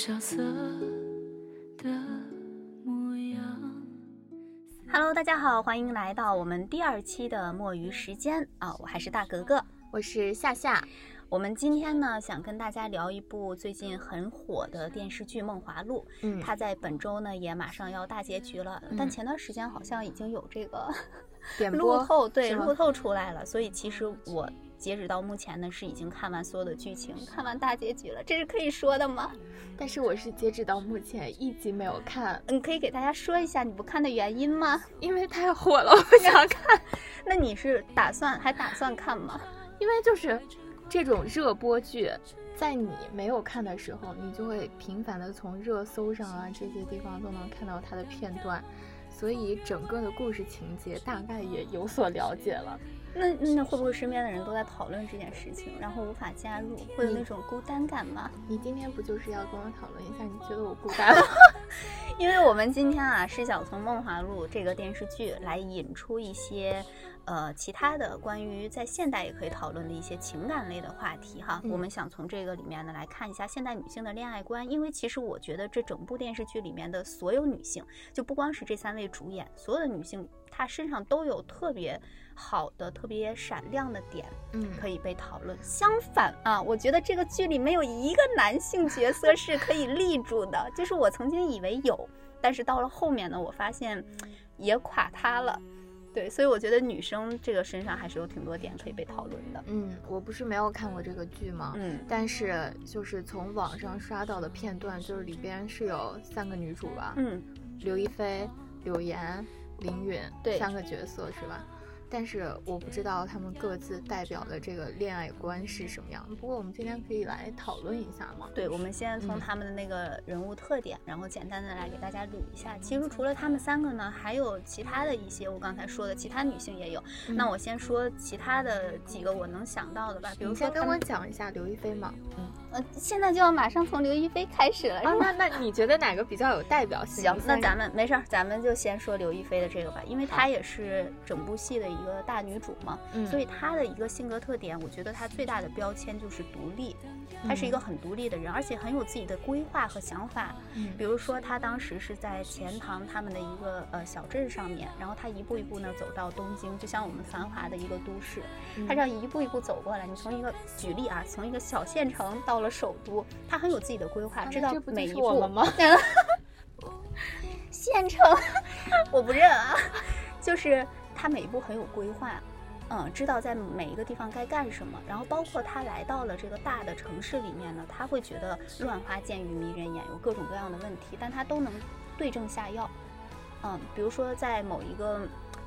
种萧瑟的模样。Hello，大家好，欢迎来到我们第二期的墨鱼时间啊、我还是大格格。我是夏夏，我们今天呢，想跟大家聊一部最近很火的电视剧《梦华录》，嗯它在本周呢也马上要大结局了，嗯但前段时间好像已经有这个点 播路透，对路透出来了，所以其实我截止到目前呢是已经看完所有的剧情，看完大结局了，这是可以说的吗？但是我是截止到目前一集没有看，你可以给大家说一下你不看的原因吗？因为太火了，我不想看。那你是打算还打算看吗？因为就是这种热播剧，在你没有看的时候，你就会频繁的从热搜上啊这些地方都能看到它的片段，所以整个的故事情节大概也有所了解了。那那会不会身边的人都在讨论这件事情，然后无法加入，会有那种孤单感吗？你今天不就是要跟我讨论一下，你觉得我孤单吗？因为我们今天啊是想从《梦华录》这个电视剧来引出一些，呃，其他的关于在现代也可以讨论的一些情感类的话题哈。嗯我们想从这个里面呢来看一下现代女性的恋爱观，因为其实我觉得这整部电视剧里面的所有女性，就不光是这三位主演，所有的女性她身上都有特别好的、特别闪亮的点。嗯可以被讨论。相反啊，我觉得这个剧里没有一个男性角色是可以立住的，就是我曾经以为有，但是到了后面呢，我发现也垮塌了。对，所以我觉得女生这个身上还是有挺多点可以被讨论的。嗯，我不是没有看过这个剧吗？嗯但是就是从网上刷到的片段，就是里边是有三个女主吧，嗯，刘亦菲、柳岩、林允，对三个角色是吧？但是我不知道他们各自代表的这个恋爱观是什么样。不过我们今天可以来讨论一下嘛。对，我们先从嗯他们的那个人物特点，然后简单的来给大家捋一下。其实除了他们三个呢，还有其他的一些我刚才说的其他女性也有。嗯那我先说其他的几个我能想到的吧，比如说先跟我讲一下刘亦菲嘛。嗯，呃，现在就要马上从刘亦菲开始了，是啊，吗？那那你觉得哪个比较有代表性？行那咱们没事儿，咱们就先说刘亦菲的这个吧，因为她也是整部戏的一个大女主嘛，嗯所以她的一个性格特点，我觉得她最大的标签就是独立，她是一个很独立的人，而且很有自己的规划和想法。嗯比如说，他当时是在钱塘他们的一个呃小镇上面，然后他一步一步呢走到东京，就像我们繁华的一个都市，嗯她这样一步一步走过来，你从一个举例啊，从一个小县城到了首都，他很有自己的规划，啊知道每一步吗？县城，我不认啊，就是他每一步很有规划，嗯，知道在每一个地方该干什么，然后包括他来到了这个大的城市里面呢，他会觉得乱花渐欲迷人眼，有各种各样的问题，但他都能对症下药，嗯，比如说在某一个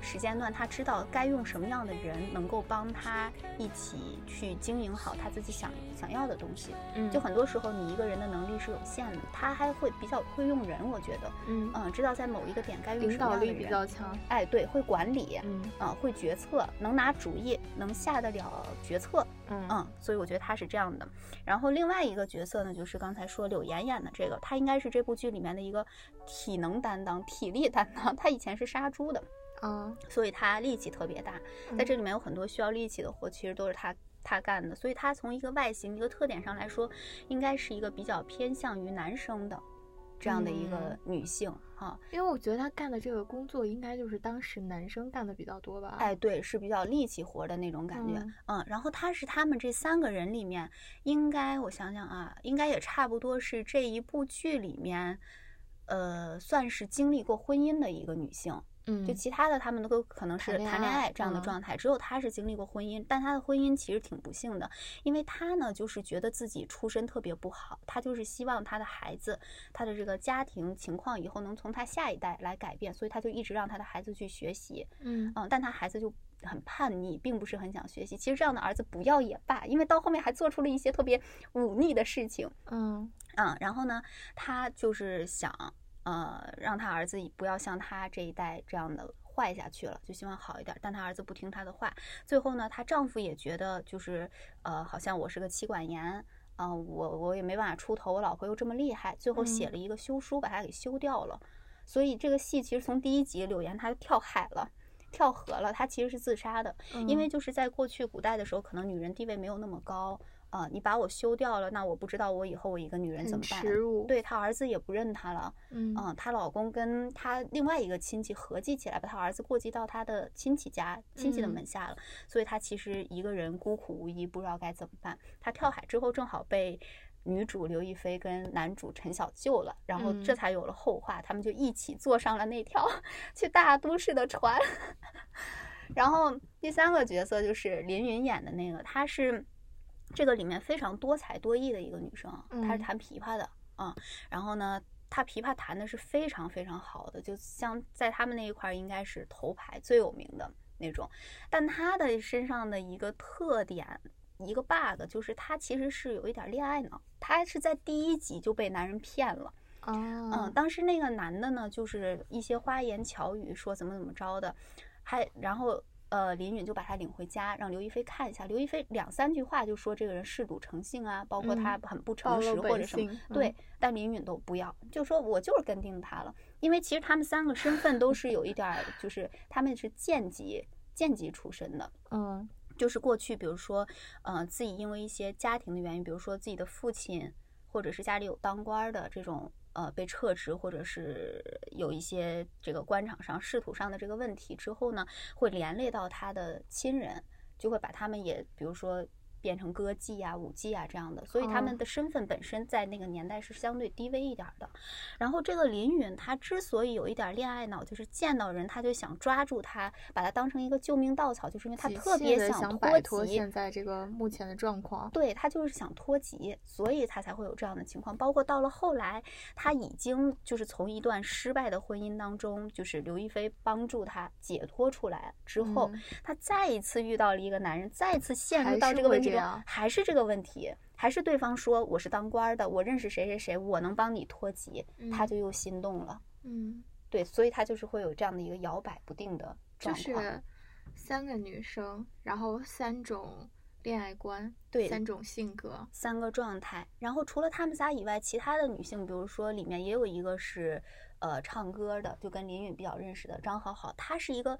时间段，他知道该用什么样的人能够帮他一起去经营好他自己想想要的东西，嗯就很多时候你一个人的能力是有限的，他还会比较会用人，我觉得。嗯嗯，知道在某一个点该用什么导力比样的人，较强。哎，对，会管理，嗯嗯，会决策，能拿主意，能下得了决策，嗯嗯，所以我觉得他是这样的。然后另外一个角色呢，就是刚才说柳岩演的这个，她应该是这部剧里面的一个体能担当、体力担当。她以前是杀猪的，啊，所以他力气特别大，在这里面有很多需要力气的活，其实都是他他干的。所以他从一个外形、一个特点上来说，应该是一个比较偏向于男生的这样的一个嗯女性哈。因为我觉得他干的这个工作应该就是当时男生干的比较多吧。哎，对，是比较力气活的那种感觉，嗯嗯然后他是他们这三个人里面，应该我想想啊，应该也差不多是这一部剧里面，呃，算是经历过婚姻的一个女性。嗯，就其他的他们都可能是谈恋爱爱这样的嗯。状态，只有他是经历过婚姻，但他的婚姻其实挺不幸的，因为他呢就是觉得自己出身特别不好，他就是希望他的孩子，他的这个家庭情况以后能从他下一代来改变，所以他就一直让他的孩子去学习，嗯。嗯，但他孩子就很叛逆，并不是很想学习。其实这样的儿子不要也罢，因为到后面还做出了一些特别忤逆的事情，嗯。嗯，然后呢，他就是想，呃，让他儿子不要像他这一代这样的坏下去了，就希望好一点。但他儿子不听她的话，最后呢，她丈夫也觉得就是，呃，好像我是个妻管严，啊、我我也没办法出头，我老婆又这么厉害，最后写嗯了一个休书，把她给休掉了。所以这个戏其实从第一集柳岩她就跳海了。跳河了，她其实是自杀的，因为就是在过去古代的时候，可能女人地位没有那么高，啊、你把我休掉了，那我不知道我以后我一个女人怎么办？对她儿子也不认她了，嗯嗯，她老公跟她另外一个亲戚合计起来，把她儿子过继到她的亲戚家、亲戚的嗯门下了，所以她其实一个人孤苦无依，不知道该怎么办。她跳海之后正好被女主刘亦菲跟男主陈晓救了，然后这嗯才有了后话，他们就一起坐上了那条 去大都市的船。然后第三个角色就是林允演的那个，她是这个里面非常多才多艺的一个女生，她是嗯弹琵琶的啊、然后呢，她琵琶弹的是非常非常好的，就像在他们那一块儿应该是头牌最有名的那种。但她的身上的一个特点，一个 bug 就是她其实是有一点恋爱脑，她是在第一集就被男人骗了。嗯，啊，当时那个男的呢，就是一些花言巧语，说怎么怎么着的，还然后呃，林允就把他领回家，让刘亦菲看一下。刘亦菲两三句话就说这个人嗜赌成性啊，包括他嗯很不诚实或者什么性，对嗯。但林允都不要，就说我就是跟定他了，因为其实他们三个身份都是有一点儿，就是他们是贱籍贱籍出身的，嗯就是过去，比如说，呃，自己因为一些家庭的原因，比如说自己的父亲，或者是家里有当官儿的这种，呃，被撤职，或者是有一些这个官场上仕途上的这个问题之后呢，会连累到他的亲人，就会把他们也，比如说。变成歌妓啊、舞妓啊这样的，所以他们哦的身份本身在那个年代是相对低微一点儿的。然后这个林允她之所以有一点恋爱脑，就是见到人她就想抓住他，把他当成一个救命稻草，就是因为她特别想脱摆脱籍现在这个目前的状况。对他就是想脱籍，所以他才会有这样的情况。包括到了后来，他已经就是从一段失败的婚姻当中，就是刘亦菲帮助他解脱出来之后，嗯他再一次遇到了一个男人，再次陷入到这个问题中会这样，还是这个问题，还是对方说我是当官儿的，我认识谁谁谁，我能帮你脱籍，他嗯就又心动了。嗯，对，所以他就是会有这样的一个摇摆不定的就状况。是三个女生，然后三种恋爱观，对三种性格。三个状态。然后除了他们仨以外，其他的女性，比如说里面也有一个是呃唱歌的，就跟林允比较认识的张好好，她是一个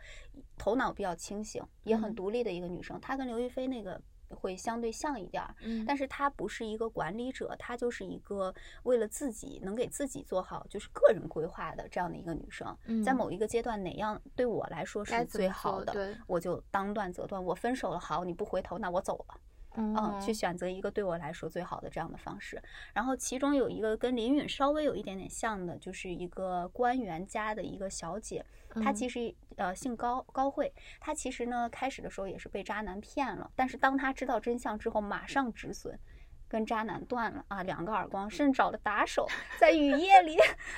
头脑比较清醒，也很嗯独立的一个女生。她跟刘亦菲那个会相对像一点儿。嗯，但是她不是一个管理者，她就是一个为了自己能给自己做好就是个人规划的这样的一个女生。在嗯某一个阶段，哪样对我来说是最好的，我就当断则断。我分手了，好，你不回头，那我走了。嗯，嗯去选择一个对我来说最好的这样的方式。然后其中有一个跟林允稍微有一点点像的，就是一个官员家的一个小姐，她嗯其实呃姓高高慧，她其实呢开始的时候也是被渣男骗了，但是当她知道真相之后，马上止损。跟渣男断了啊，两个耳光，甚至找了打手，在雨夜里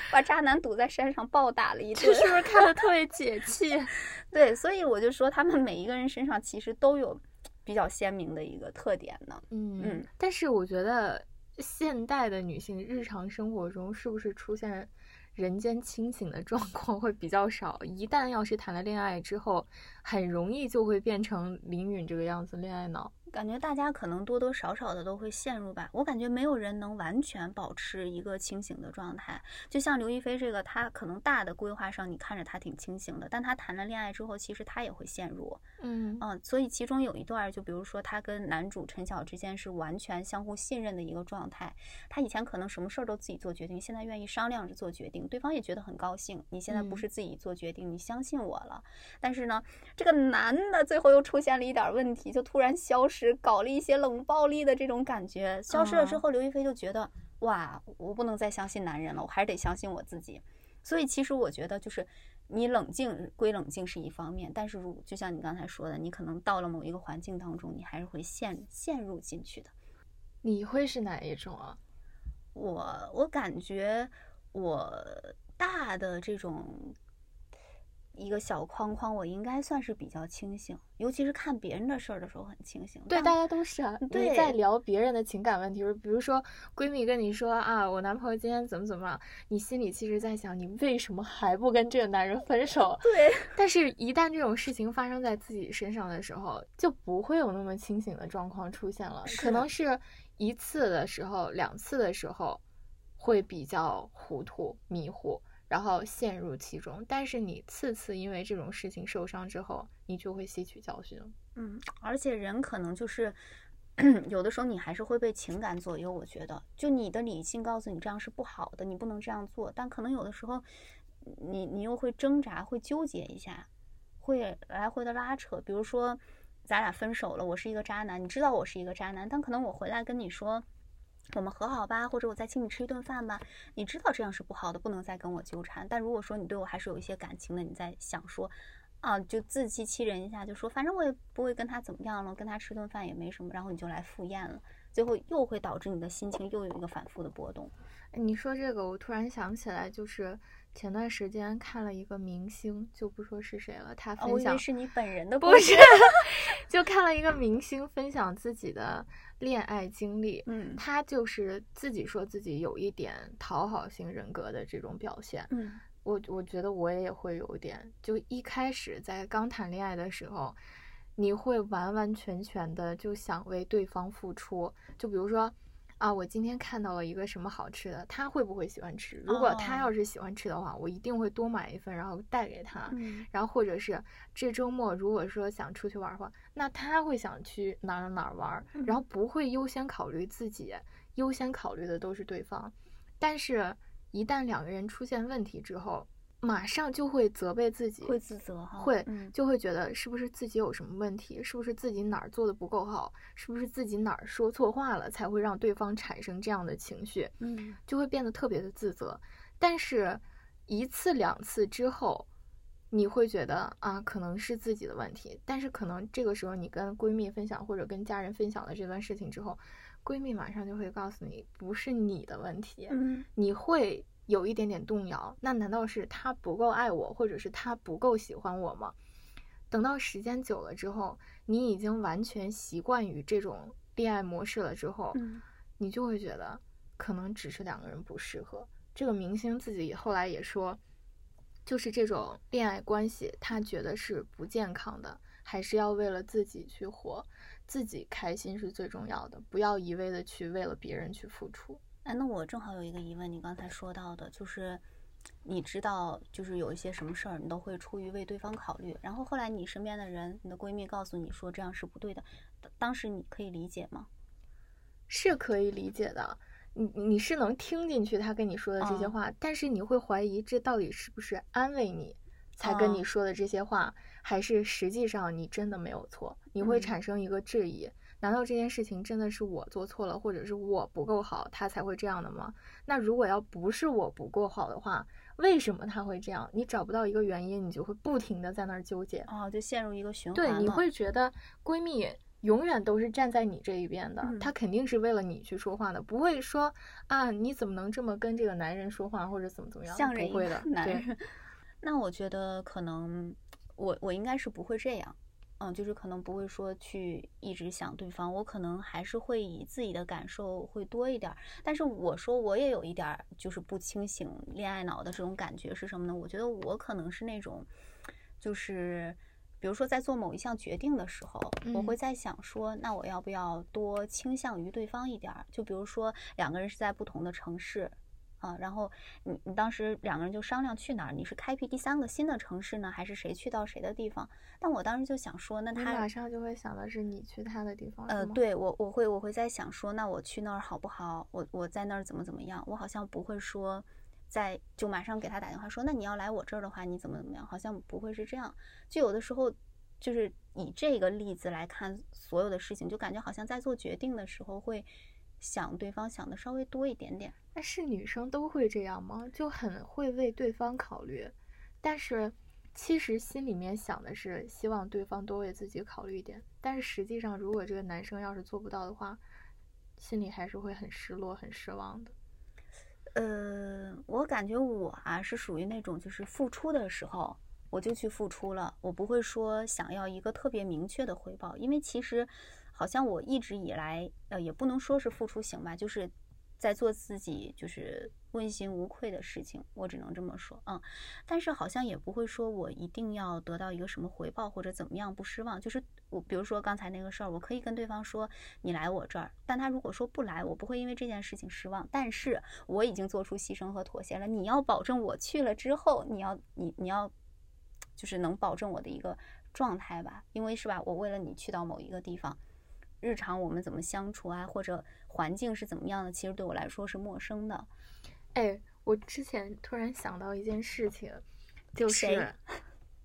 把渣男堵在山上暴打了一顿。这是不是看的特别解气？对，所以我就说他们每一个人身上其实都有比较鲜明的一个特点呢。嗯嗯，但是我觉得现代的女性日常生活中是不是出现人间清醒的状况会比较少？一旦要是谈了恋爱之后，很容易就会变成林允这个样子，恋爱脑。感觉大家可能多多少少的都会陷入吧。我感觉没有人能完全保持一个清醒的状态。就像刘亦菲这个，她可能大的规划上你看着她挺清醒的，但她谈了恋爱之后，其实她也会陷入。嗯嗯，所以其中有一段，就比如说她跟男主陈晓之间是完全相互信任的一个状态。她以前可能什么事儿都自己做决定，现在愿意商量着做决定，对方也觉得很高兴。你现在不嗯是自己做决定，你相信我了。但是呢，这个男的最后又出现了一点问题，就突然消失，搞了一些冷暴力的这种感觉。消失了之哦后，刘亦菲就觉得，哇，我不能再相信男人了，我还是得相信我自己。所以其实我觉得，就是你冷静归冷静是一方面，但是如就像你刚才说的，你可能到了某一个环境当中，你还是会陷陷入进去的。你会是哪一种啊？我我感觉我大的这种一个小框框，我应该算是比较清醒，尤其是看别人的事儿的时候很清醒。对，大家都是啊。对在聊别人的情感问题，比如说闺蜜跟你说啊，我男朋友今天怎么怎么样，你心里其实在想，你为什么还不跟这个男人分手？对但是，一旦这种事情发生在自己身上的时候，就不会有那么清醒的状况出现了。可能是一次的时候、两次的时候，会比较糊涂、迷糊，然后陷入其中。但是你次次因为这种事情受伤之后，你就会吸取教训。嗯，而且人可能就是 有的时候你还是会被情感左右。我觉得，就你的理性告诉你这样是不好的，你不能这样做，但可能有的时候，你你又会挣扎，会纠结一下，会来回的拉扯。比如说，咱俩分手了，我是一个渣男，你知道我是一个渣男，但可能我回来跟你说，我们和好吧，或者我再请你吃一顿饭吧，你知道这样是不好的，不能再跟我纠缠。但如果说你对我还是有一些感情的，你在想说。啊，就自欺欺人一下，就说反正我也不会跟他怎么样了，跟他吃顿饭也没什么，然后你就来赴宴了，最后又会导致你的心情又有一个反复的波动。你说这个，我突然想起来，就是前段时间看了一个明星，就不说是谁了，他分享是你本人的，不是，就看了一个明星分享自己的恋爱经历，嗯，他就是自己说自己有一点讨好型人格的这种表现，嗯。我我觉得我也会有点，就一开始在刚谈恋爱的时候，你会完完全全的就想为对方付出。就比如说，啊，我今天看到了一个什么好吃的，他会不会喜欢吃？如果他要是喜欢吃的话，我一定会多买一份，然后带给他。然后或者是这周末如果说想出去玩的话，那他会想去哪儿哪儿玩，然后不会优先考虑自己，优先考虑的都是对方。但是。一旦两个人出现问题之后，马上就会责备自己，会自责，会就会觉得是不是自己有什么问题，是不是自己哪儿做的不够好，是不是自己哪儿说错话了，才会让对方产生这样的情绪，嗯，就会变得特别的自责。但是，一次两次之后，你会觉得啊，可能是自己的问题。但是可能这个时候你跟闺蜜分享或者跟家人分享了这段事情之后。闺蜜马上就会告诉你，不是你的问题，你会有一点点动摇。那难道是他不够爱我，或者是他不够喜欢我吗？等到时间久了之后，你已经完全习惯于这种恋爱模式了之后，你就会觉得可能只是两个人不适合。这个明星自己后来也说，就是这种恋爱关系，他觉得是不健康的，还是要为了自己去活。自己开心是最重要的，不要一味的去为了别人去付出。哎，那我正好有一个疑问，你刚才说到的，就是你知道，就是有一些什么事儿，你都会出于为对方考虑。然后后来你身边的人，你的闺蜜告诉你说这样是不对的，当时你可以理解吗？是可以理解的，你你是能听进去他跟你说的这些话，但是你会怀疑这到底是不是安慰你才跟你说的这些话。还是实际上你真的没有错，你会产生一个质疑：难道这件事情真的是我做错了，或者是我不够好，他才会这样的吗？那如果要不是我不够好的话，为什么他会这样？你找不到一个原因，你就会不停的在那儿纠结，哦，就陷入一个循环。对，你会觉得闺蜜永远都是站在你这一边的，她肯定是为了你去说话的，不会说啊你怎么能这么跟这个男人说话，或者怎么怎么样？不会的，男人。那我觉得可能。我我应该是不会这样，嗯，就是可能不会说去一直想对方，我可能还是会以自己的感受会多一点。但是我说我也有一点就是不清醒恋爱脑的这种感觉是什么呢？我觉得我可能是那种，就是比如说在做某一项决定的时候，我会在想说，那我要不要多倾向于对方一点？就比如说两个人是在不同的城市。啊，然后你你当时两个人就商量去哪儿？你是开辟第三个新的城市呢，还是谁去到谁的地方？但我当时就想说，那他马上就会想的是你去他的地方。呃，对我我会我会在想说，那我去那儿好不好？我我在那儿怎么怎么样？我好像不会说，在就马上给他打电话说，那你要来我这儿的话，你怎么怎么样？好像不会是这样。就有的时候就是以这个例子来看所有的事情，就感觉好像在做决定的时候会。想对方想的稍微多一点点，那是女生都会这样吗？就很会为对方考虑，但是其实心里面想的是希望对方多为自己考虑一点。但是实际上，如果这个男生要是做不到的话，心里还是会很失落、很失望的。呃，我感觉我啊是属于那种就是付出的时候我就去付出了，我不会说想要一个特别明确的回报，因为其实。好像我一直以来，呃，也不能说是付出型吧，就是在做自己就是问心无愧的事情，我只能这么说，嗯。但是好像也不会说我一定要得到一个什么回报或者怎么样不失望。就是我，比如说刚才那个事儿，我可以跟对方说你来我这儿，但他如果说不来，我不会因为这件事情失望。但是我已经做出牺牲和妥协了，你要保证我去了之后，你要你你要就是能保证我的一个状态吧，因为是吧，我为了你去到某一个地方。日常我们怎么相处啊，或者环境是怎么样的，其实对我来说是陌生的。哎，我之前突然想到一件事情，就是，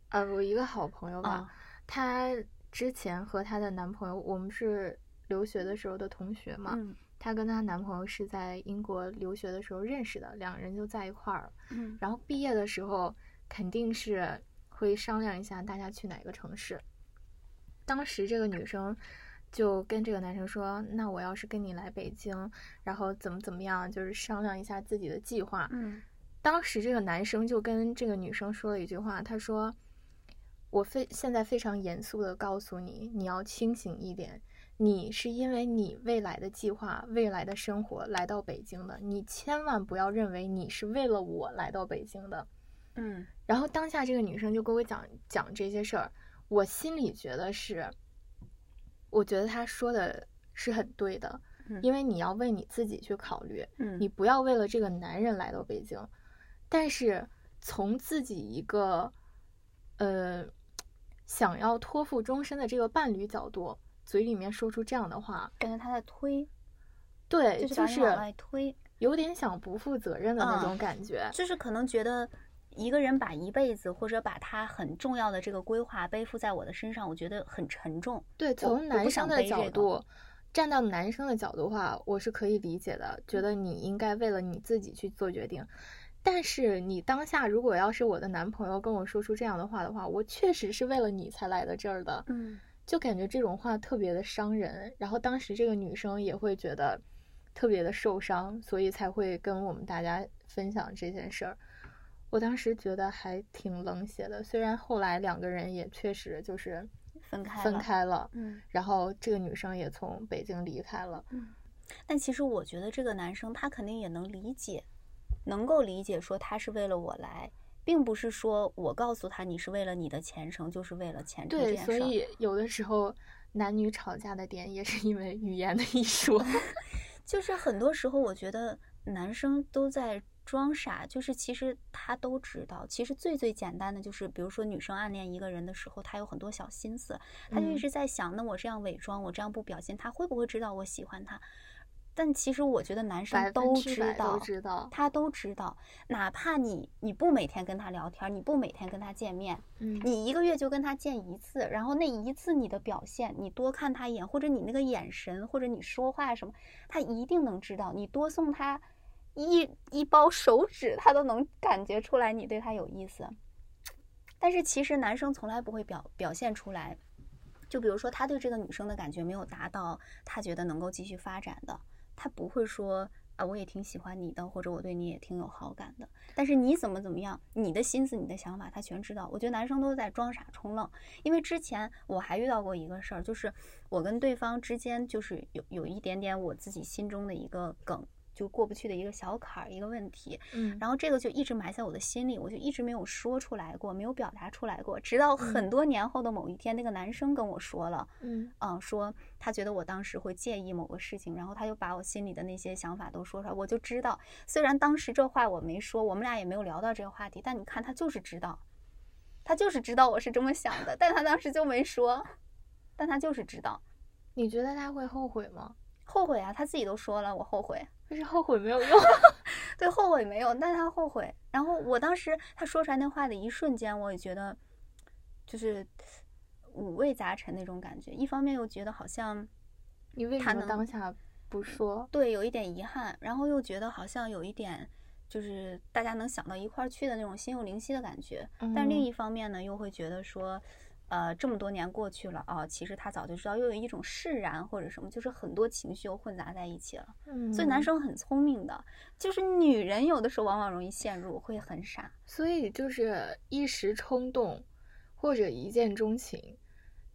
呃，我一个好朋友吧，啊她之前和她的男朋友，我们是留学的时候的同学嘛，嗯她跟她男朋友是在英国留学的时候认识的，两人就在一块儿了。嗯然后毕业的时候肯定是会商量一下大家去哪个城市。当时这个女生就跟这个男生说：“那我要是跟你来北京，然后怎么怎么样，就是商量一下自己的计划。”嗯当时这个男生就跟这个女生说了一句话，他说：“我非现在非常严肃的告诉你，你要清醒一点。你是因为你未来的计划、未来的生活来到北京的，你千万不要认为你是为了我来到北京的。”嗯然后当下这个女生就跟我讲讲这些事儿，我心里觉得是，我觉得他说的是很对的，嗯因为你要为你自己去考虑，嗯，你不要为了这个男人来到北京，但是从自己一个呃想要托付终身的这个伴侣角度，嘴里面说出这样的话，感觉他在推，对，就是往外推，有点想不负责任的那嗯种感觉。就是可能觉得一个人把一辈子或者把他很重要的这个规划背负在我的身上，我觉得很沉重。对，从男生的背这个角度，站到男生的角度的话，我是可以理解的，觉得你应该为了你自己去做决定。但是你当下如果要是我的男朋友跟我说出这样的话的话，我确实是为了你才来的这儿的，嗯就感觉这种话特别的伤人。然后当时这个女生也会觉得特别的受伤，所以才会跟我们大家分享这件事儿。我当时觉得还挺冷血的，虽然后来两个人也确实就是分分开分开了，嗯然后这个女生也从北京离开了。嗯但其实我觉得这个男生他肯定也能理解，能够理解说他是为了我来，并不是说我告诉他你是为了你的前程，就是为了前程这对。所以有的时候男女吵架的点也是因为语言的艺术。就是很多时候，我觉得男生都在装傻，就是其实他都知道。其实最最简单的就是，比如说女生暗恋一个人的时候，她有很多小心思，她就一嗯直在想，那我这样伪装，我这样不表现，他会不会知道我喜欢他？但其实我觉得男生都知道，都知道。他都知道，哪怕你你不每天跟他聊天，你不每天跟他见面，嗯，你一个月就跟他见一次，然后那一次你的表现，你多看他一眼，或者你那个眼神，或者你说话什么，他一定能知道。你多送他一一包手指，他都能感觉出来你对他有意思。但是其实男生从来不会表表现出来，就比如说他对这个女生的感觉没有达到他觉得能够继续发展的，他不会说啊我也挺喜欢你的，或者我对你也挺有好感的。但是你怎么怎么样，你的心思、你的想法，他全知道。我觉得男生都在装傻充愣，因为之前我还遇到过一个事儿，就是我跟对方之间就是有有一点点我自己心中的一个梗，就过不去的一个小坎儿，一个问题。嗯，然后这个就一直埋在我的心里，我就一直没有说出来过，没有表达出来过。直到很多年后的某一天，那个男生跟我说了，嗯嗯，说他觉得我当时会介意某个事情，然后他就把我心里的那些想法都说出来，我就知道，虽然当时这话我没说，我们俩也没有聊到这个话题，但你看他就是知道，他就是知道我是这么想的，但他当时就没说，但他就是知道，你觉得他会后悔吗？后悔啊，他自己都说了，我后悔，可是后悔没有用。对，后悔没有，但他后悔。然后我当时他说出来那话的一瞬间，我也觉得就是五味杂陈那种感觉。一方面又觉得好像你为什么他能当下不说？对有一点遗憾，然后又觉得好像有一点就是大家能想到一块儿去的那种心有灵犀的感觉。但另嗯一方面呢，又会觉得说。呃，这么多年过去了啊，其实他早就知道，又有一种释然或者什么，就是很多情绪又混杂在一起了。嗯，所以男生很聪明的，就是女人有的时候往往容易陷入，会很傻。所以就是一时冲动，或者一见钟情。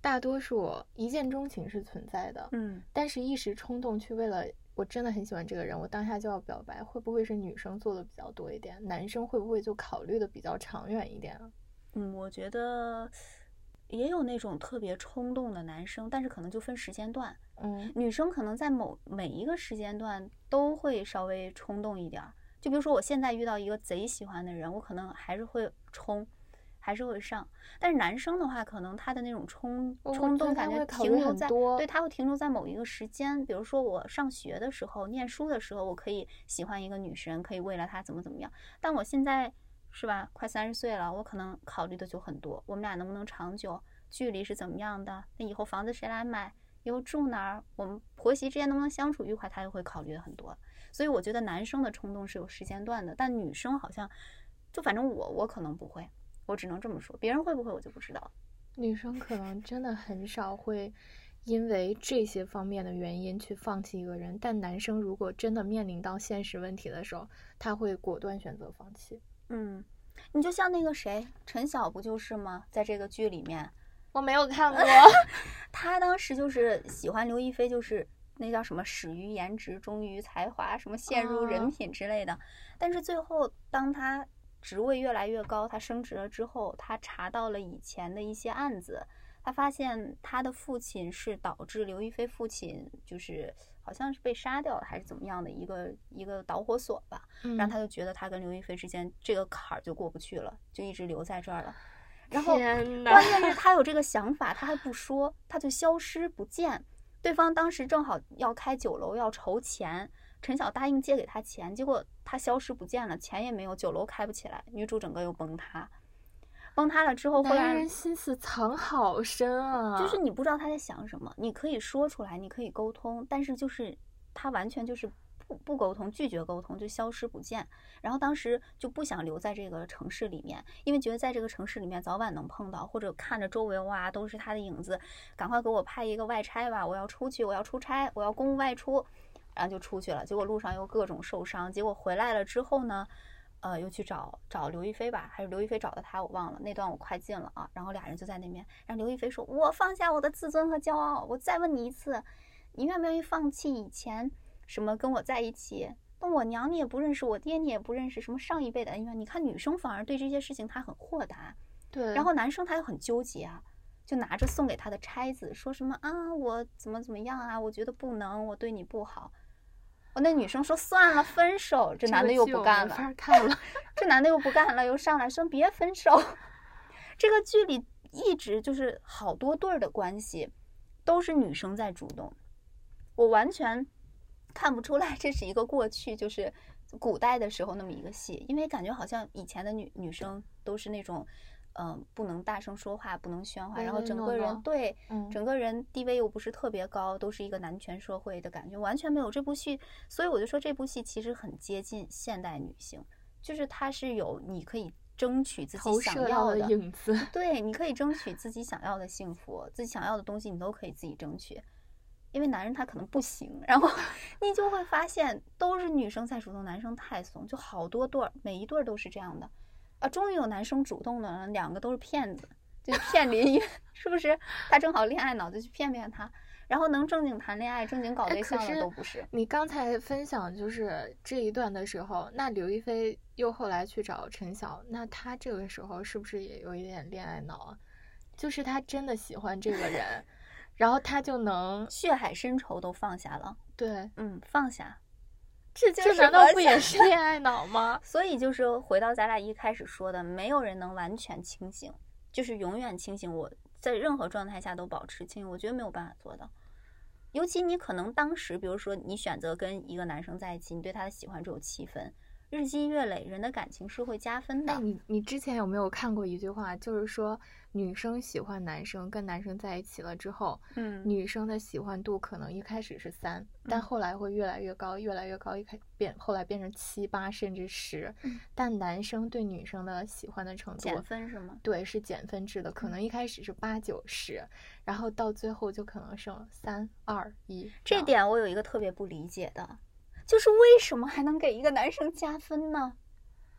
大多数一见钟情是存在的，嗯，但是一时冲动去为了我真的很喜欢这个人，我当下就要表白，会不会是女生做的比较多一点？男生会不会就考虑的比较长远一点啊？嗯，我觉得也有那种特别冲动的男生，但是可能就分时间段。嗯女生可能在某每一个时间段都会稍微冲动一点儿。就比如说我现在遇到一个贼喜欢的人，我可能还是会冲，还是会上。但是男生的话，可能他的那种冲冲动感觉停留在，对，他会停留在某一个时间。比如说我上学的时候、念书的时候，我可以喜欢一个女生，可以为了她怎么怎么样。但我现在是吧，快三十岁了，我可能考虑的就很多，我们俩能不能长久，距离是怎么样的，那以后房子谁来买，以后住哪儿，我们婆媳之间能不能相处愉快，他就会考虑的很多。所以我觉得男生的冲动是有时间段的，但女生好像，就反正我我可能不会，我只能这么说，别人会不会我就不知道。女生可能真的很少会因为这些方面的原因去放弃一个人，但男生如果真的面临到现实问题的时候，他会果断选择放弃。嗯，你就像那个谁，陈晓不就是吗？在这个剧里面，我没有看过，他当时就是喜欢刘亦菲，就是那叫什么始于颜值，忠于才华，什么陷入人哦品之类的。但是最后，当他职位越来越高，他升职了之后，他查到了以前的一些案子，他发现他的父亲是导致刘亦菲父亲就是好像是被杀掉了还是怎么样的一个一个导火索吧。嗯然后他就觉得他跟刘亦菲之间这个坎儿就过不去了，就一直留在这儿了。然后关键是他有这个想法，他还不说，他就消失不见。对方当时正好要开酒楼，要筹钱，陈晓答应借给他钱，结果他消失不见了，钱也没有，酒楼开不起来，女主整个又崩塌。崩塌了之后，后来男人心思藏好深啊！就是你不知道他在想什么，你可以说出来，你可以沟通，但是就是他完全就是不不沟通，拒绝沟通，就消失不见。然后当时就不想留在这个城市里面，因为觉得在这个城市里面早晚能碰到，或者看着周围哇都是他的影子，赶快给我派一个外差吧，我要出去，我要出差，我要公务外出，然后就出去了。结果路上又各种受伤，结果回来了之后呢？呃，又去找找刘亦菲吧，还是刘亦菲找的他，我忘了那段我快进了啊。然后俩人就在那边，让刘亦菲说：“我放下我的自尊和骄傲，我再问你一次，你愿不愿意放弃以前什么跟我在一起？那我娘你也不认识，我爹你也不认识，什么上一辈的恩怨？你看女生反而对这些事情她很豁达，对，然后男生他又很纠结啊，就拿着送给他的钗子，说什么啊，我怎么怎么样啊，我觉得不能，我对你不好。我那女生说算了，分手。这这男的又不干了，看了。这男的又不干了，又上来说别分手。这个剧里一直就是好多对儿的关系，都是女生在主动，我完全看不出来这是一个过去就是古代的时候那么一个戏，因为感觉好像以前的女女生都是那种。嗯，不能大声说话，不能喧哗，然后整个人对嗯整个人地位又不是特别高，都是一个男权社会的感觉，完全没有这部戏。所以我就说这部戏其实很接近现代女性，就是它是有你可以争取自己想要的，影子，对，你可以争取自己想要的幸福，自己想要的东西你都可以自己争取。因为男人他可能不行，然后 你就会发现都是女生在主动，男生太怂，就好多对儿，每一对儿都是这样的。啊，终于有男生主动了，两个都是骗子，就骗林允，是不是？他正好恋爱脑，就去骗骗他，然后能正经谈恋爱、正经搞对象的都不是。你刚才分享就是这一段的时候，那刘亦菲又后来去找陈晓，那她这个时候是不是也有一点恋爱脑啊？就是她真的喜欢这个人，然后她就能血海深仇都放下了，对，嗯，放下，这这难道不也是恋 爱脑吗？所以就是回到咱俩一开始说的，没有人能完全清醒，就是永远清醒。我在任何状态下都保持清醒，我觉得没有办法做到。尤其你可能当时，比如说你选择跟一个男生在一起，你对他的喜欢只有七分，日积月累，人的感情是会加分的哎，。你你之前有没有看过一句话，就是说女生喜欢男生，跟男生在一起了之后，嗯，女生的喜欢度可能一开始是三，但嗯后来会越来越高，越来越高，一开变后来变成七八甚至十。嗯但男生对女生的喜欢的程度减，分是吗？对，是减分制的，可能一开始是八九十，然后到最后就可能剩三二一。这点我有一个特别不理解的，就是为什么还能给一个男生加分呢？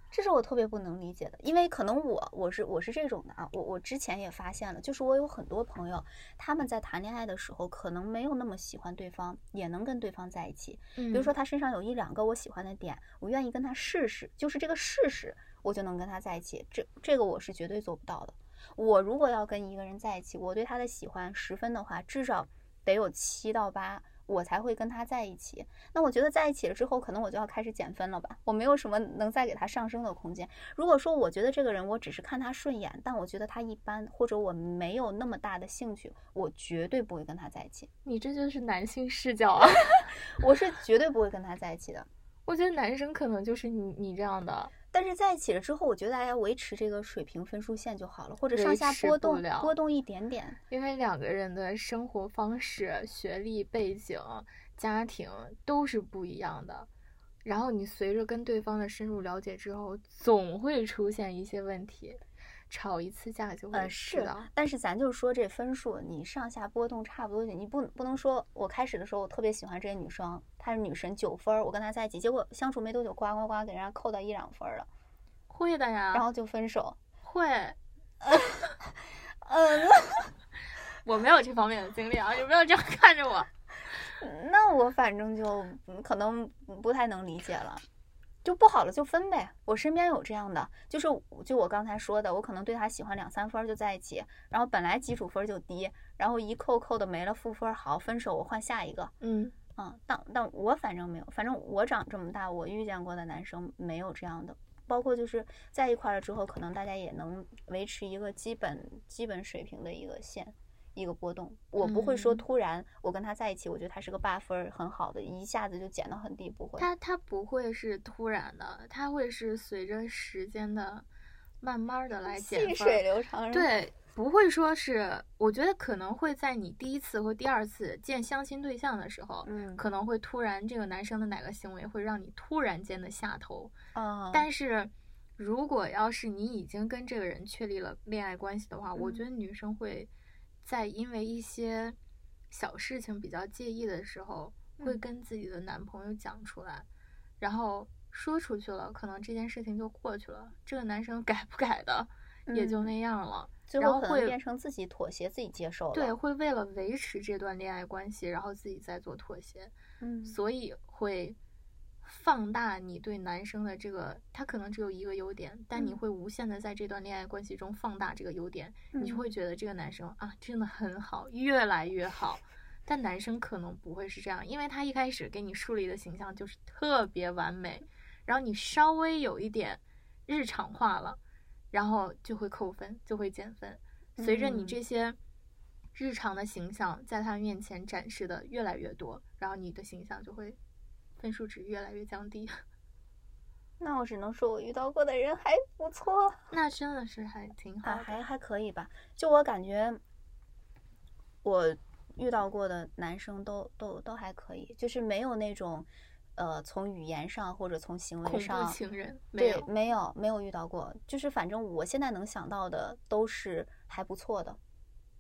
这是我特别不能理解的，因为可能我我是我是这种的啊，我我之前也发现了，就是我有很多朋友，他们在谈恋爱的时候可能没有那么喜欢对方，也能跟对方在一起。比比如说他身上有一两个我喜欢的点，我愿意跟他试试，就是这个试试，我就能跟他在一起。这这个我是绝对做不到的。我如果要跟一个人在一起，我对他的喜欢十分的话，至少得有七到八，我才会跟他在一起。那我觉得在一起了之后，可能我就要开始减分了吧？我没有什么能再给他上升的空间。如果说我觉得这个人我只是看他顺眼，但我觉得他一般，或者我没有那么大的兴趣，我绝对不会跟他在一起。你这就是男性视角啊！我是绝对不会跟他在一起的。我觉得男生可能就是你你这样的，但是在一起了之后，我觉得大家维持这个水平分数线就好了，或者上下波动波动一点点。因为两个人的生活方式、学历背景、家庭都是不一样的，然后你随着跟对方的深入了解之后，总会出现一些问题。吵一次架就会呃是，但是咱就说这分数，你上下波动差不多，你不不能说我开始的时候我特别喜欢这个女生，她是女神九分，我跟她在一起，结果相处没多久，呱呱呱给人家扣到一两分了，会的呀，然后就分手，会，嗯，我没有这方面的经历啊，有没有这样看着我，那我反正就可能不太能理解了。就不好了就分呗，我身边有这样的，就是就我刚才说的，我可能对他喜欢两三分就在一起，然后本来基础分就低，然后一扣扣的没了负分，好分手，我换下一个。嗯嗯，但但我反正没有，反正我长这么大，我遇见过的男生没有这样的，包括就是在一块了之后，可能大家也能维持一个基本基本水平的一个线。一个波动，我不会说突然我跟他在一起，我觉得他是个八分很好的，一下子就减到很低，不会。他他不会是突然的，他会是随着时间的慢慢的来减分，细水流长。对，不会说是，我觉得可能会在你第一次或第二次见相亲对象的时候，嗯，可能会突然这个男生的哪个行为会让你突然间的下头。啊，但是如果要是你已经跟这个人确立了恋爱关系的话，我觉得女生会。在因为一些小事情比较介意的时候，会跟自己的男朋友讲出来，然后说出去了，可能这件事情就过去了。这个男生 改不改的，也就那样了。然后会变成自己妥协，自己接受。对，会为了维持这段恋爱关系，然后自己再做妥协。嗯，所以会。放大你对男生的这个，他可能只有一个优点，但你会无限的在这段恋爱关系中放大这个优点，你就会觉得这个男生啊真的很好，越来越好。但男生可能不会是这样，因为他一开始给你树立的形象就是特别完美，然后你稍微有一点日常化了，然后就会扣分，就会减分。随着你这些日常的形象在他面前展示的越来越多，然后你的形象就会。分数值越来越降低，那我只能说我遇到过的人还不错，那真的是还挺好，还还可以吧。就我感觉，我遇到过的男生都都都还可以，就是没有那种，呃，从语言上或者从行为上，情人，对，没有没有遇到过。就是反正我现在能想到的都是还不错的。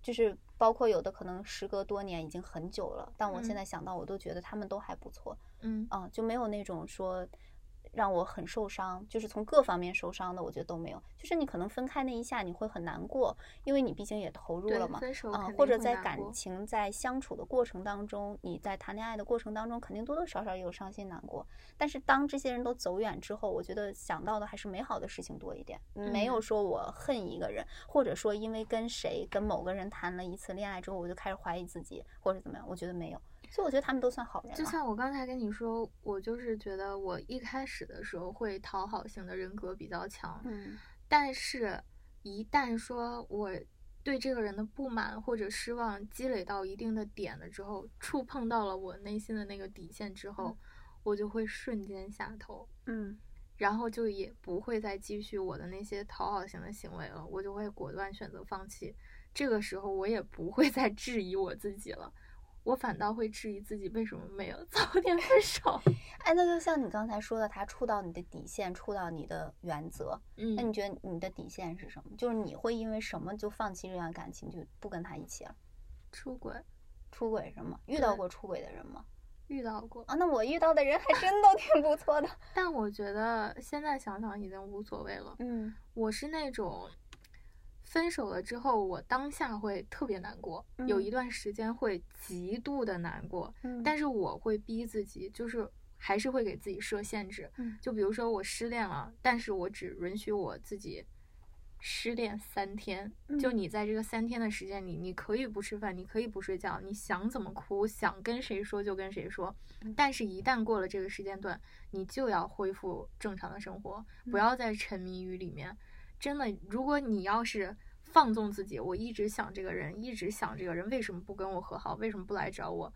就是包括有的可能时隔多年已经很久了，但我现在想到我都觉得他们都还不错，嗯啊就没有那种说。让我很受伤，就是从各方面受伤的，我觉得都没有。就是你可能分开那一下，你会很难过，因为你毕竟也投入了嘛。啊，或者在感情在相处的过程当中，你在谈恋爱的过程当中，肯定多多少少也有伤心难过。但是当这些人都走远之后，我觉得想到的还是美好的事情多一点，没有说我恨一个人，或者说因为跟谁跟某个人谈了一次恋爱之后，我就开始怀疑自己或者怎么样，我觉得没有。所以我觉得他们都算好人。就像我刚才跟你说，我就是觉得我一开始的时候会讨好型的人格比较强，嗯，但是，一旦说我对这个人的不满或者失望积累到一定的点了之后，触碰到了我内心的那个底线之后，我就会瞬间下头，嗯，然后就也不会再继续我的那些讨好型的行为了，我就会果断选择放弃。这个时候我也不会 再质疑我自己了。我反倒会质疑自己为什么没有 早点分手。哎，那就像你刚才说的，他触到你的底线，触到你的原则。嗯，那你觉得你的底线是什么？就是你会因为什么就放弃这段感情，就不跟他一起了？出轨？出轨是吗？遇到过出轨的人吗？遇到过啊。那我遇到的人还真都挺不错的。但我觉得现在想想已经无所谓了。嗯，我是那种。分手了之后，我当下会特别难过，有一段时间会极度的难过。嗯，但是我会逼自己，就是还是会给自己设限制。嗯，就比如说我失恋了，但是我只允许我自己失恋三天，就嗯你在这个三天的时间里，你可以不吃饭，你可以不睡觉，你想怎么哭，想跟谁说就跟谁说。嗯但是，一旦过了这个时间段，你就要恢复正常的生活，不嗯要再沉迷于里面。真的，如果你要是放纵自己，我一直想这个人，一直想这个人为什么不跟我和好，为什么不来找我，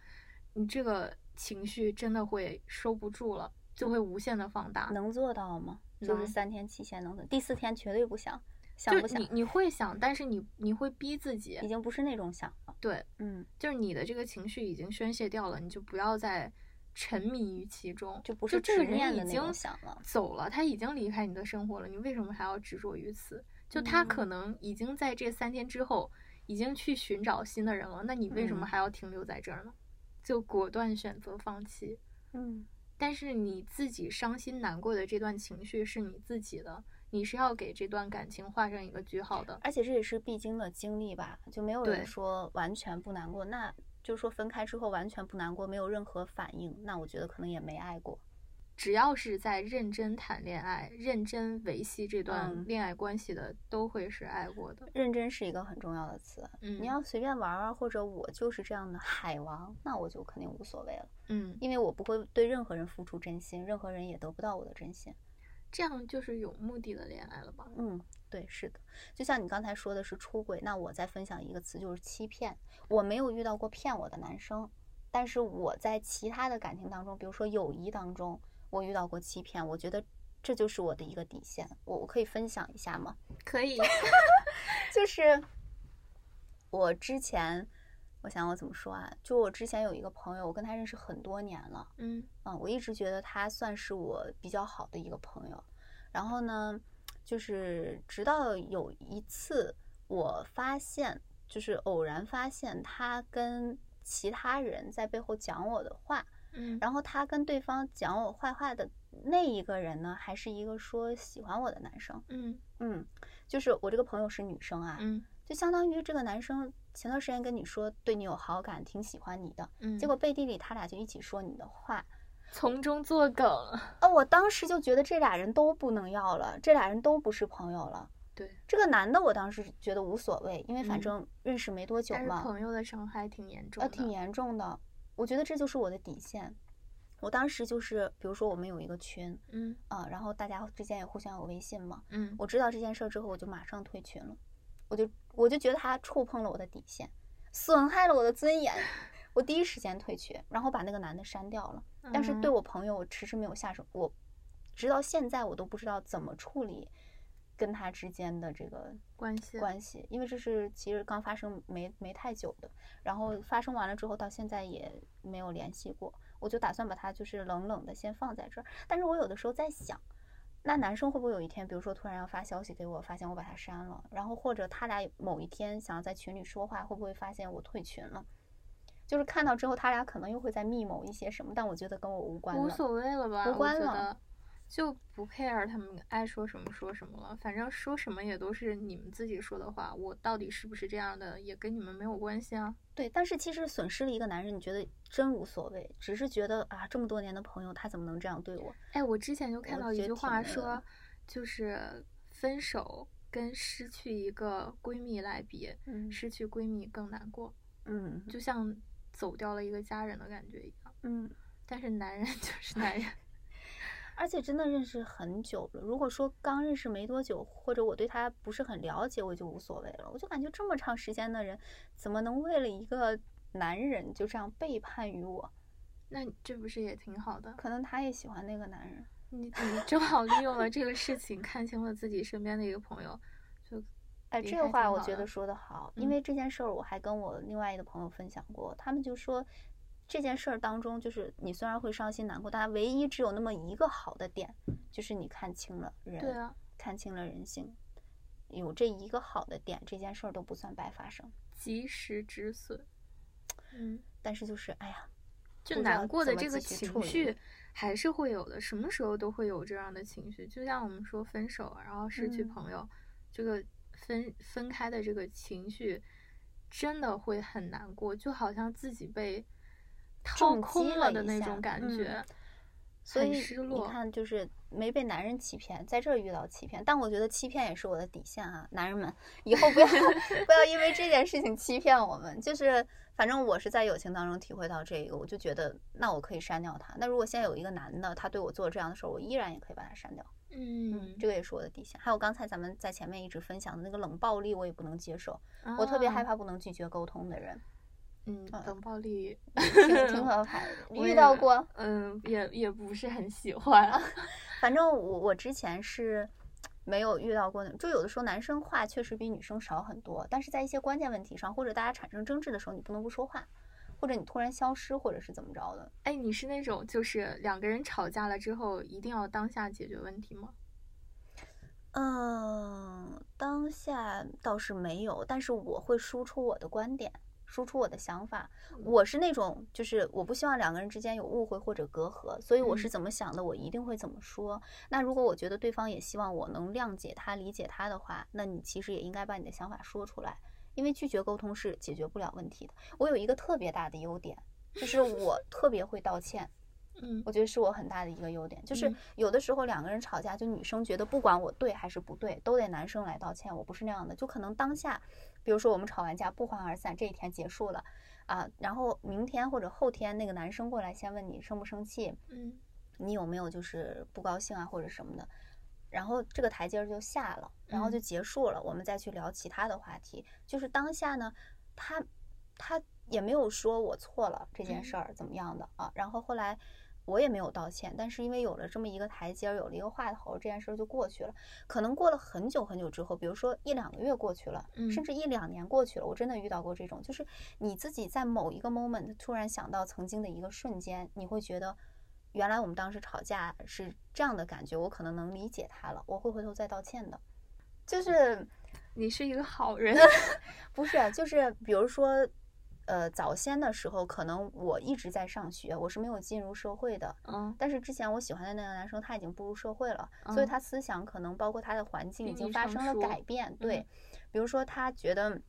你这个情绪真的会收不住了，就会无限的放大。能做到吗？就是能三天期限能做，第四天绝对不想，想不想你？你会想，但是你你会逼自己已，经不是那种想了。对，嗯，就是你的这个情绪已经宣泄掉了，你就不要再沉迷于其中，就不就是这个人已经。走了，他已经离开你的生活了，你为什么还要执着于此？就他嗯可能已经在这三天之后，已经去寻找新的人了，那你为什么嗯还要停留在这儿呢？就果断选择放弃。嗯，但是你自己伤心难过的这段情绪是你自己的，你是要给这段感情画上一个句号的。而且这也是必经的经历吧，就没有人说完全不难过。那就是说分开之后完全不难过，没有任何反应，那我觉得可能也没爱过。只要是在认真谈恋爱、认真维系这段嗯恋爱关系的，都会是爱过的。认真是一个很重要的词。嗯，你要随便玩玩，或者我就是这样的海王，那我就肯定无所谓了，嗯，因为我不会对任何人付出真心，任何人也得不到我的真心。这样就是有目的的恋爱了吧？嗯，对，是的，就像你刚才说的是出轨，那我再分享一个词就是欺骗。我没有遇到过骗我的男生，但是我在其他的感情当中，比如说友谊当中，我遇到过欺骗，我觉得这就是我的一个底线。我我可以分享一下吗？可以，就是我之前，我想我怎么说啊？就我之前有一个朋友，我跟他认识很多年了，嗯嗯，我一直觉得他算是我比较好的一个朋友。然后呢，就是直到有一次，我发现，就是偶然发现他跟其他人在背后讲我的话，嗯，然后他跟对方讲我坏话的那一个人呢，还是一个说喜欢我的男生。嗯嗯，就是我这个朋友是女生啊，嗯就相当于这个男生前段时间跟你说对你有好感，挺喜欢你的，嗯，结果背地里他俩就一起说你的坏。从中作梗。啊，我当时就觉得这俩人都不能要了，这俩人都不是朋友了。对，这个男的我当时觉得无所谓，因为反嗯正认识没多久但是嘛，朋友的伤害挺严重呃，挺严重的。我觉得这就是我的底线。我当时就是，比如说我们有一个群嗯啊，然后大家之间也互相有微信嘛。嗯我知道这件事儿之后，我就马上退群了。我就我就觉得他触碰了我的底线，损害了我的尊严，我第一时间退群，然后把那个男的删掉了。但是对嗯我朋友，我迟迟没有下手，我直到现在我都不知道怎么处理跟他之间的这个关系关系，因为这是其实刚发生没没太久的，然后发生完了之后到现在也没有联系过，我就打算把他就是冷冷的先放在这儿。但是我有的时候在想，那男生会不会有一天，比如说突然要发消息给我，发现我把他删了，然后或者他俩某一天想要在群里说话，会不会发现我退群了？就是看到之后，他俩可能又会在密谋一些什么，但我觉得跟我无关了。无所谓了吧？无关了就不 care 他们爱说什么说什么了，反正说什么也都是你们自己说的话，我到底是不是这样的，也跟你们没有关系啊。对，但是其实损失了一个男人，你觉得真无所谓，只是觉得啊，这么多年的朋友，他怎么能这样对我？哎，我之前就看到一句话说，就是分手跟失去一个闺蜜来比，嗯失去闺蜜更难过，嗯就像走掉了一个家人的感觉一样。嗯，但是男人 就是男人，而且真的认识很久了。如果说刚认识没多久，或者我对他不是很了解，我就无所谓了。我就感觉这么长时间的人，怎么能为了一个男人就这样背叛于我？那这不是也挺好的？可能他也喜欢那个男人。你你正好利用了这个事情，看清了自己身边的一个朋友，就哎，这个话我觉得说得好，因嗯为这件事儿我还跟我另外一个朋友分享过，他们就说这件事儿当中，就是你虽然会伤心难过，但唯一只有那么一个好的点，就是你看清了人，对啊，看清了人性，有这一个好的点，这件事儿都不算白发生。及时止损。嗯，但是就是哎呀，就难过的这个情绪还是会有的，什么时候都会有这样的情绪。就像我们说分手，然后失去嗯朋友，这个分分开的这个情绪，真的会很难过，就好像自己被掏空了一的那下种感嗯觉。所以你看，就是没被男人欺骗，在这儿遇到欺骗，但我觉得欺骗也是我的底线啊，男人们以后不要 不要因为这件事情欺骗我们。就是反正我是在友情当中体会到这个，我就觉得那我可以删掉他。那如果现在有一个男的，他对我做这样的事儿，我依然也可以把他删掉。嗯，这个也是我的底线。还有刚才咱们在前面一直分享的那个冷暴力，我也不能接受。我特别害啊。怕不能拒绝沟通的人，嗯，嗯冷暴力 挺挺可怕的。你遇到过？嗯，也也不是很喜欢。反正我我之前是没有遇到过那，就有的时候男生话确实比女生少很多，但是在一些关键问题上，或者大家产生争执的时候，你不能不说话，或者你突然消失，或者是怎么着的。哎，你是那种就是两个人吵架了之后一定要当下解决问题吗？嗯，当下倒是没有，但是我会输出我的观点，输出我的想法。我是那种，就是我不希望两个人之间有误会或者隔阂，所以我是嗯怎么想的，我一定会怎么说。那如果我觉得对方也希望我能谅解他、理解他的话，那你其实也应该把你的想法说出来，因为拒绝沟通是解决不了问题的。我有一个特别大的优点，就是我 特别会道歉。嗯我觉得是我很大的一个优点，就是嗯有的时候两个人吵架，就女生觉得不管我对还是不对，都得男生来道歉。我不是那样的，就可能当下，比如说我们吵完架不欢而散，这一天结束了啊，然后明天或者后天那个男生过来先问你生不生气，嗯。你有没有就是不高兴啊或者什么的，然后这个台阶儿就下了，然后就嗯。结束了，我们再去聊其他的话题。就是当下呢，他他也没有说我错了这件事儿怎么样的啊，然后后来我也没有道歉，但是因为有了这么一个台阶儿，有了一个话头儿，这件事儿就过去了。可能过了很久很久之后，比如说一两个月过去了，嗯甚至一两年过去了，我真的遇到过这种，就是你自己在某一个 moment 突然想到曾经的一个瞬间，你会觉得。原来我们当时吵架是这样的感觉，我可能能理解他了，我会回头再道歉的。就是你是一个好人。不是，就是比如说，呃，早先的时候，可能我一直在上学，我是没有进入社会的。嗯但是之前我喜欢的那个男生他已经步入社会了，所以嗯他思想可能包括他的环境已经发生了改变。对，比如说他觉得。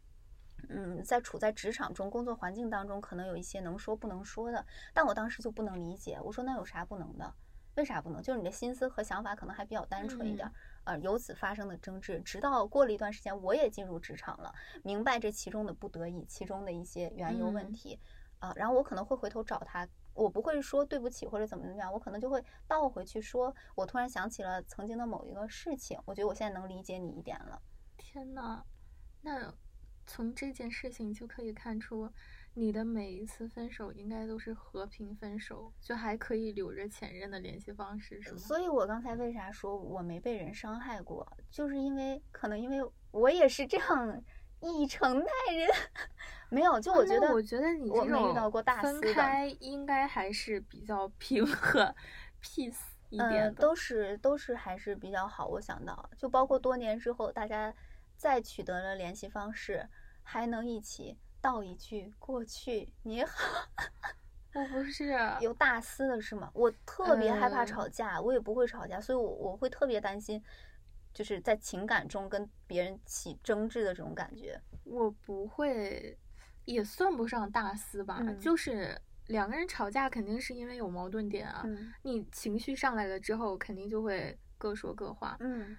嗯，在处在职场中、工作环境当中，可能有一些能说不能说的，但我当时就不能理解。我说那有啥不能的？为啥不能？就是你的心思和想法可能还比较单纯一点儿，呃，由此发生的争执，直到过了一段时间，我也进入职场了，明白这其中的不得已，其中的一些缘由问嗯题，啊、然后我可能会回头找他，我不会说对不起或者怎么怎么样，我可能就会倒回去说，我突然想起了曾经的某一个事情，我觉得我现在能理解你一点了。天呐，那从这件事情就可以看出，你的每一次分手应该都是和平分手，就还可以留着前任的联系方式，是吗？所以我刚才为啥说我没被人伤害过，就是因为可能因为我也是这样以诚待人，没有，就我觉得啊我觉得你这种遇到过大分撕的。开应该还是比较平和、peace 一呃，点的。都是都是还是比较好。我想到，就包括多年之后，大家再取得了联系方式，还能一起道一句过去你好。我不是，有大撕的是吗？我特别害怕呃吵架，我也不会吵架，所以我我会特别担心，就是在情感中跟别人起争执的这种感觉。我不会，也算不上大撕吧，嗯就是两个人吵架肯定是因为有矛盾点啊。嗯你情绪上来了之后，肯定就会各说各话。嗯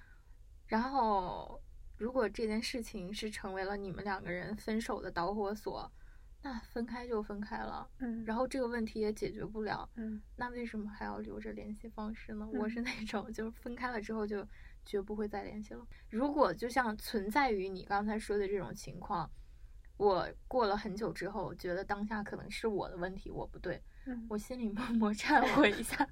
然后，如果这件事情是成为了你们两个人分手的导火索，那分开就分开了，嗯，然后这个问题也解决不了，嗯那为什么还要留着联系方式呢？我是嗯那种就是分开了之后就绝不会再联系了。如果就像存在于你刚才说的这种情况，我过了很久之后，觉得当下可能是我的问题，我不对，嗯，我心里默默 忏悔一下，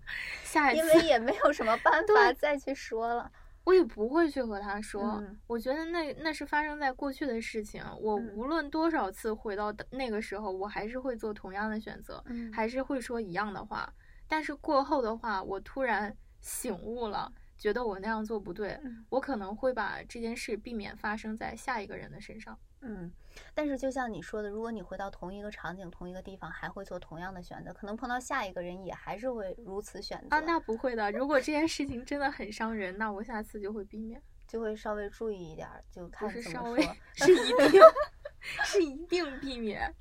下一因为也没有什么办 法再去说了。我也不会去和他说。嗯我觉得那那是发生在过去的事情，我嗯无论多少次回到那个时候，我还是会做同样的选择，嗯还是会说一样的话。但是过后的话，我突然醒悟了，觉得我那样做不对，嗯我可能会把这件事避免发生在下一个人的身上。嗯，但是就像你说的，如果你回到同一个场景、同一个地方，还会做同样的选择，可能碰到下一个人也还是会如此选择，啊，那不会的。如果这件事情真的很伤人，那我下次就会避免。就会稍微注意一点儿，就不看怎么是稍微说。是一定，是一定避免。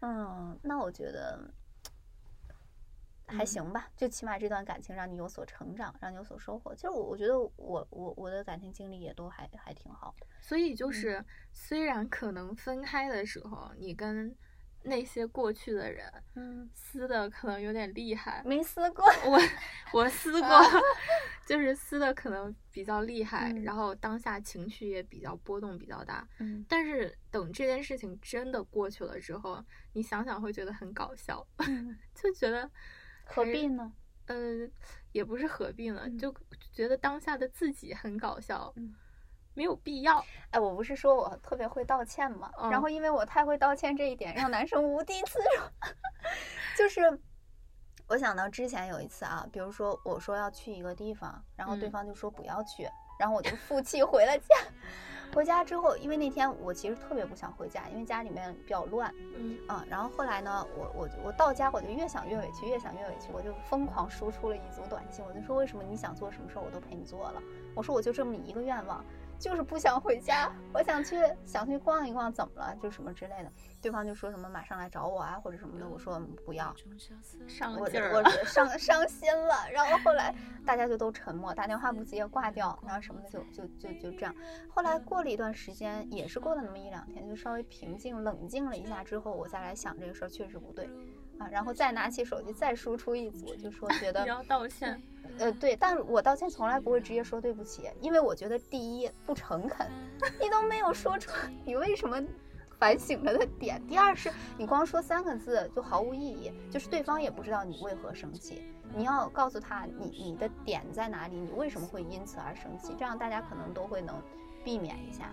嗯，那我觉得，还嗯行吧，就起码这段感情让你有所成长，让你有所收获。其实我我觉得我我我的感情经历也都还还挺好。所以就是，虽然可能分开的时候，你跟那些过去的人嗯，撕的可能有点厉害，没撕过。我我撕过，就是撕的可能比较厉害，嗯然后当下情绪也比较波动比较大。嗯但是等这件事情真的过去了之后，你想想会觉得很搞笑，嗯，就觉得何必呢？呃，也不是何必呢，嗯就觉得当下的自己很搞笑，嗯没有必要。哎，我不是说我特别会道歉嘛？嗯然后因为我太会道歉这一点，让男生无地自容。就是我想到之前有一次啊，比如说我说要去一个地方，然后对嗯方就说不要去，然后我就负气回了家。回家之后，因为那天我其实特别不想回家，因为家里面比较乱嗯啊、然后后来呢，我我我到家我就越想越委屈，越想越委屈，我就疯狂输出了一组短信，我就说为什么你想做什么事儿我都陪你做了，我说我就这么一个愿望，就是不想回家，我想去想去逛一逛，怎么了？就什么之类的。对方就说什么马上来找我啊，或者什么的。我说嗯不要，上我劲儿。我是伤伤心了。然后后来大家就都沉默，打电话不接挂掉，然后什么的就就就就这样。后来过了一段时间，也是过了那么一两天，就稍微平静冷静了一下之后，我再来想这个事儿确实不对啊，然后再拿起手机再输出一组，就说觉得你要道歉，呃，对，但我道歉从来不会直接说对不起，因为我觉得第一不诚恳，你都没有说出你为什么反省了的点；第二是你光说三个字就毫无意义，就是对方也不知道你为何生气，你要告诉他你你的点在哪里，你为什么会因此而生气，这样大家可能都会能避免一下，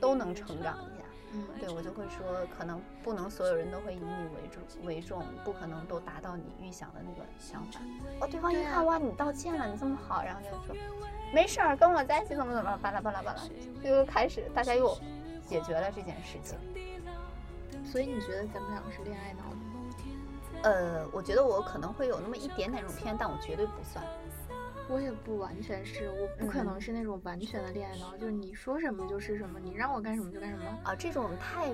都能成长一下。嗯，对我就会说，可能不能所有人都会以你为重为重，不可能都达到你预想的那个想法。哦，对方一看哇，你道歉了，你这么好，然后就说没事儿，跟我在一起怎么怎么，巴拉巴拉巴拉，就开始大家又解决了这件事情。所以你觉得咱们两个是恋爱脑吗？呃，我觉得我可能会有那么一点点这种偏，但我绝对不算。我也不完全是，我不可嗯能是那种完全的恋爱脑，就是你说什么就是什么，你让我干什么就干什么。啊，这种太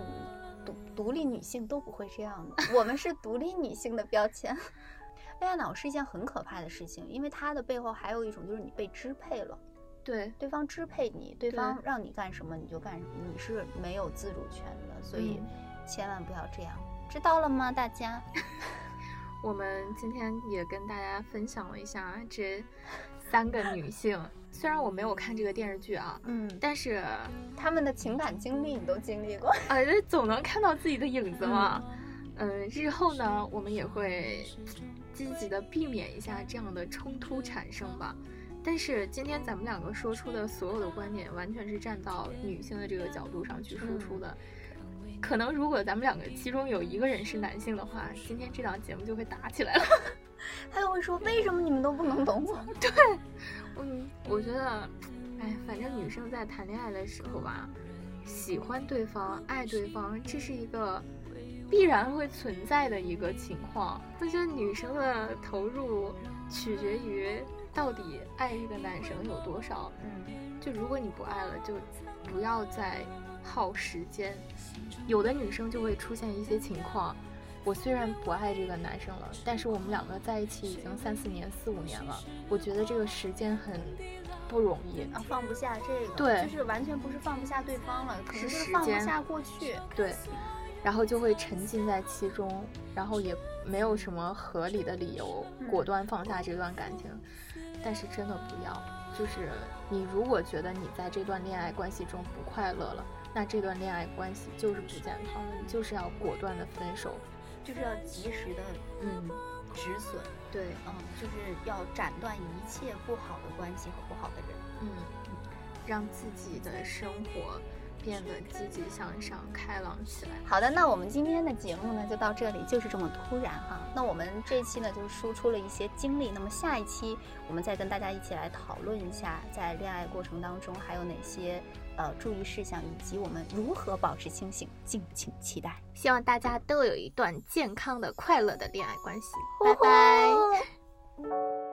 独独立女性都不会这样的，我们是独立女性的标签。恋爱脑是一件很可怕的事情，因为它的背后还有一种就是你被支配了。对，对方支配你，对对方让你干什么你就干什么，你是没有自主权的，所以嗯千万不要这样，知道了吗，大家？我们今天也跟大家分享了一下这三个女性，虽然我没有看这个电视剧啊，嗯，但是她们的情感经历你都经历过，呃，总能看到自己的影子嘛。嗯，日后呢，我们也会积极的避免一下这样的冲突产生吧。但是今天咱们两个说出的所有的观点，完全是站到女性的这个角度上去输出的。可能如果咱们两个其中有一个人是男性的话，今天这档节目就会打起来了。他就会说为什么你们都不能懂我？对嗯，我觉得，哎，反正女生在谈恋爱的时候吧，喜欢对方、爱对方，这是一个必然会存在的一个情况。我觉得女生的投入取决于到底爱一个男生有多少。嗯，就如果你不爱了，就不要再耗时间。有的女生就会出现一些情况，我虽然不爱这个男生了，但是我们两个在一起已经三四年、四五年了，我觉得这个时间很不容易。啊，放不下这个，对就是完全不是放不下对方了，可能是放不下过去。对，然后就会沉浸在其中，然后也没有什么合理的理由嗯果断放下这段感情。但是真的不要，就是你如果觉得你在这段恋爱关系中不快乐了，那这段恋爱关系就是不健康的，你就是要果断的分手。就是要及时的嗯，止损，对，嗯，就是要斩断一切不好的关系和不好的人。嗯，让自己的生活变得积极向上、开朗起来。好的，那我们今天的节目呢就到这里，就是这么突然哈。那我们这一期呢就输出了一些经历，那么下一期我们再跟大家一起来讨论一下，在恋爱过程当中还有哪些呃注意事项，以及我们如何保持清醒，敬请期待。希望大家都有一段健康的、快乐的恋爱关系。拜拜。拜。